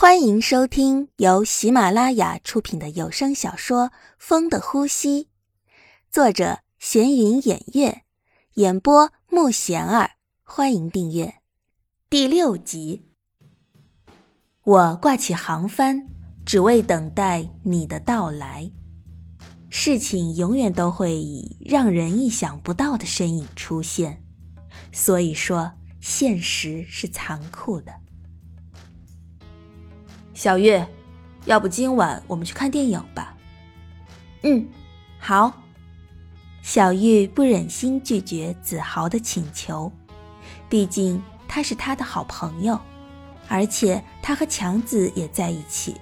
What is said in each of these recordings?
欢迎收听由喜马拉雅出品的有声小说《风的呼吸》，作者闲云掩月，演播木贤儿。欢迎订阅第六集。我挂起航帆，只为等待你的到来。事情永远都会以让人意想不到的身影出现，所以说现实是残酷的。小月，要不今晚我们去看电影吧？嗯，好。小玉不忍心拒绝子豪的请求，毕竟他是他的好朋友，而且他和强子也在一起。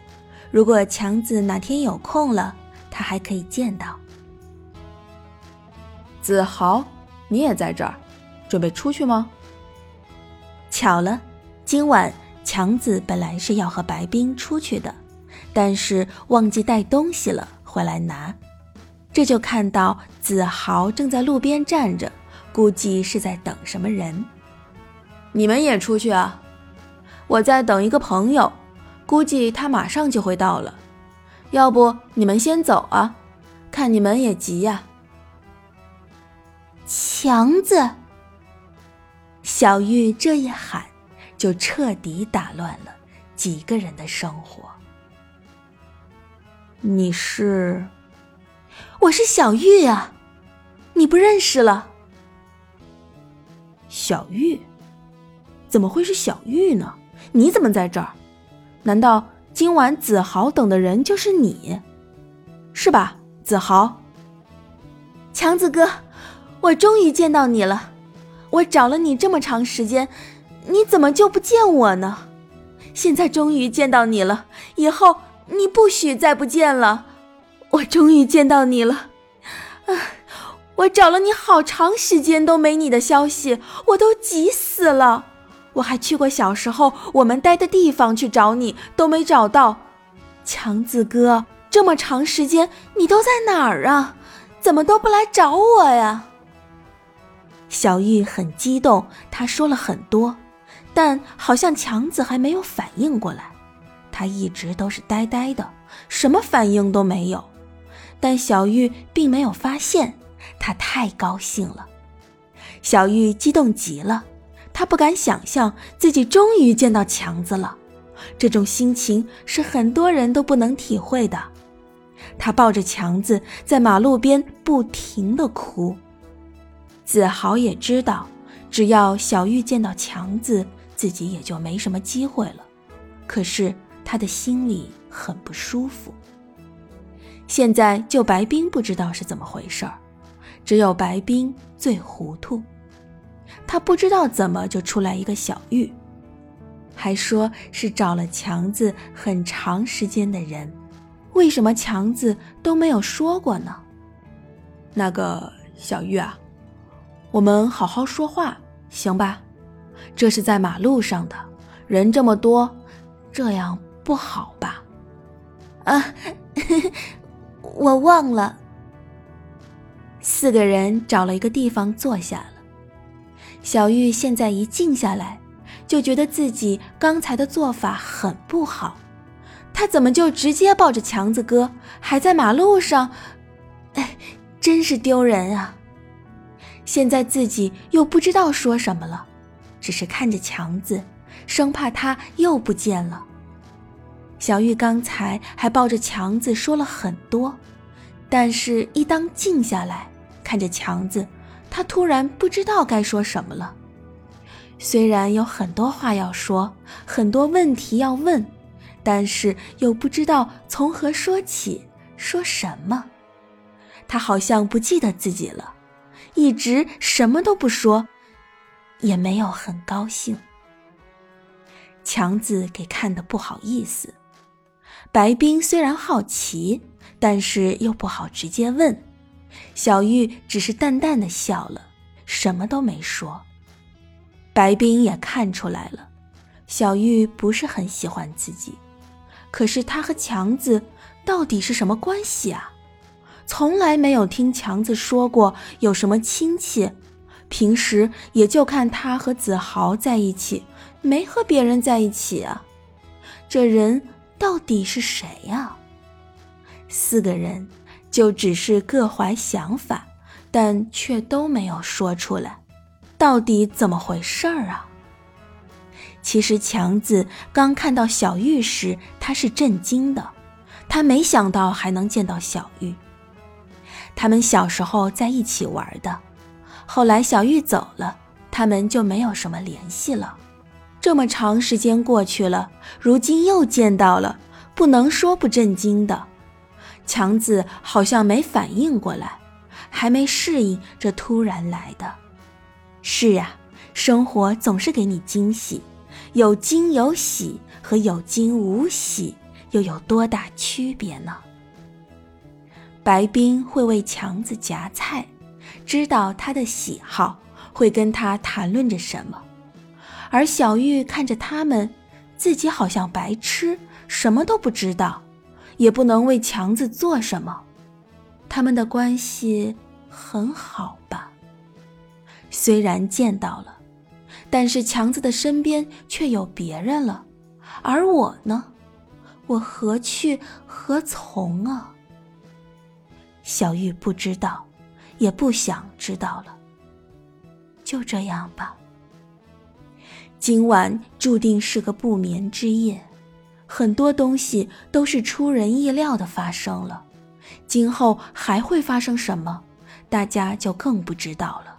如果强子哪天有空了，他还可以见到。子豪，你也在这儿，准备出去吗？巧了，今晚。强子本来是要和白冰出去的，但是忘记带东西了，回来拿。这就看到子豪正在路边站着，估计是在等什么人。你们也出去啊？我在等一个朋友，估计他马上就会到了。要不你们先走啊？看你们也急呀。强子，小玉这一喊。就彻底打乱了几个人的生活。你是？我是小玉啊，你不认识了？小玉？怎么会是小玉呢？你怎么在这儿？难道今晚子豪等的人就是你？是吧，子豪？强子哥，我终于见到你了！我找了你这么长时间。你怎么就不见我呢？现在终于见到你了，以后你不许再不见了。我终于见到你了，啊！我找了你好长时间都没你的消息，我都急死了。我还去过小时候我们待的地方去找你，都没找到。强子哥，这么长时间你都在哪儿啊？怎么都不来找我呀？小玉很激动，她说了很多。但好像强子还没有反应过来，他一直都是呆呆的，什么反应都没有。但小玉并没有发现，他太高兴了。小玉激动极了，她不敢想象自己终于见到强子了，这种心情是很多人都不能体会的。她抱着强子在马路边不停的哭。子豪也知道，只要小玉见到强子。自己也就没什么机会了，可是他的心里很不舒服。现在就白冰不知道是怎么回事儿，只有白冰最糊涂。他不知道怎么就出来一个小玉，还说是找了强子很长时间的人，为什么强子都没有说过呢？那个小玉啊，我们好好说话，行吧？这是在马路上的，人这么多，这样不好吧？啊，我忘了。四个人找了一个地方坐下了。小玉现在一静下来，就觉得自己刚才的做法很不好。他怎么就直接抱着强子哥，还在马路上？哎，真是丢人啊！现在自己又不知道说什么了。只是看着强子，生怕他又不见了。小玉刚才还抱着强子说了很多，但是，一当静下来看着强子，她突然不知道该说什么了。虽然有很多话要说，很多问题要问，但是又不知道从何说起，说什么。她好像不记得自己了，一直什么都不说。也没有很高兴，强子给看的不好意思。白冰虽然好奇，但是又不好直接问。小玉只是淡淡的笑了，什么都没说。白冰也看出来了，小玉不是很喜欢自己。可是他和强子到底是什么关系啊？从来没有听强子说过有什么亲戚。平时也就看他和子豪在一起，没和别人在一起啊。这人到底是谁呀？四个人就只是各怀想法，但却都没有说出来，到底怎么回事儿啊？其实强子刚看到小玉时，他是震惊的，他没想到还能见到小玉。他们小时候在一起玩的，后来小玉走了，他们就没有什么联系了。这么长时间过去了，如今又见到了，不能说不震惊的。强子好像没反应过来，还没适应这突然来的。是呀，生活总是给你惊喜，有惊有喜和有惊无喜又有多大区别呢？白冰会为强子夹菜，知道他的喜好，会跟他谈论着什么。而小玉看着他们，自己好像白痴，什么都不知道，也不能为强子做什么。他们的关系很好吧？虽然见到了，但是强子的身边却有别人了，而我呢？我何去何从啊？小玉不知道，也不想知道了。就这样吧。今晚注定是个不眠之夜，很多东西都是出人意料的发生了。今后还会发生什么，大家就更不知道了。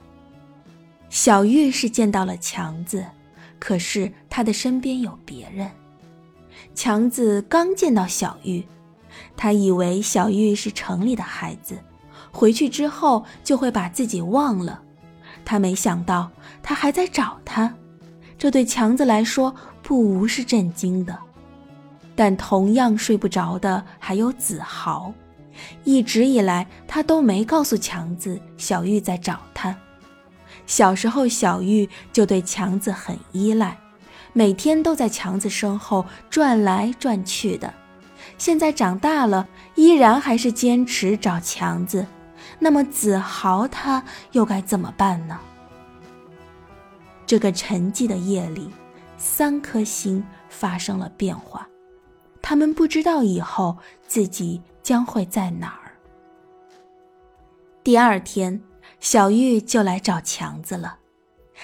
小玉是见到了强子，可是他的身边有别人。强子刚见到小玉。他以为小玉是城里的孩子，回去之后就会把自己忘了。他没想到他还在找他，这对强子来说不无是震惊的。但同样睡不着的还有子豪。一直以来，他都没告诉强子小玉在找他。小时候，小玉就对强子很依赖，每天都在强子身后转来转去的。现在长大了，依然还是坚持找强子。那么子豪他又该怎么办呢？这个沉寂的夜里，三颗星发生了变化，他们不知道以后自己将会在哪儿。第二天，小玉就来找强子了，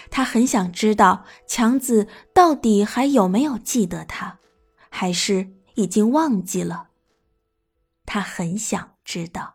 他很想知道强子到底还有没有记得他，还是。已经忘记了，他很想知道。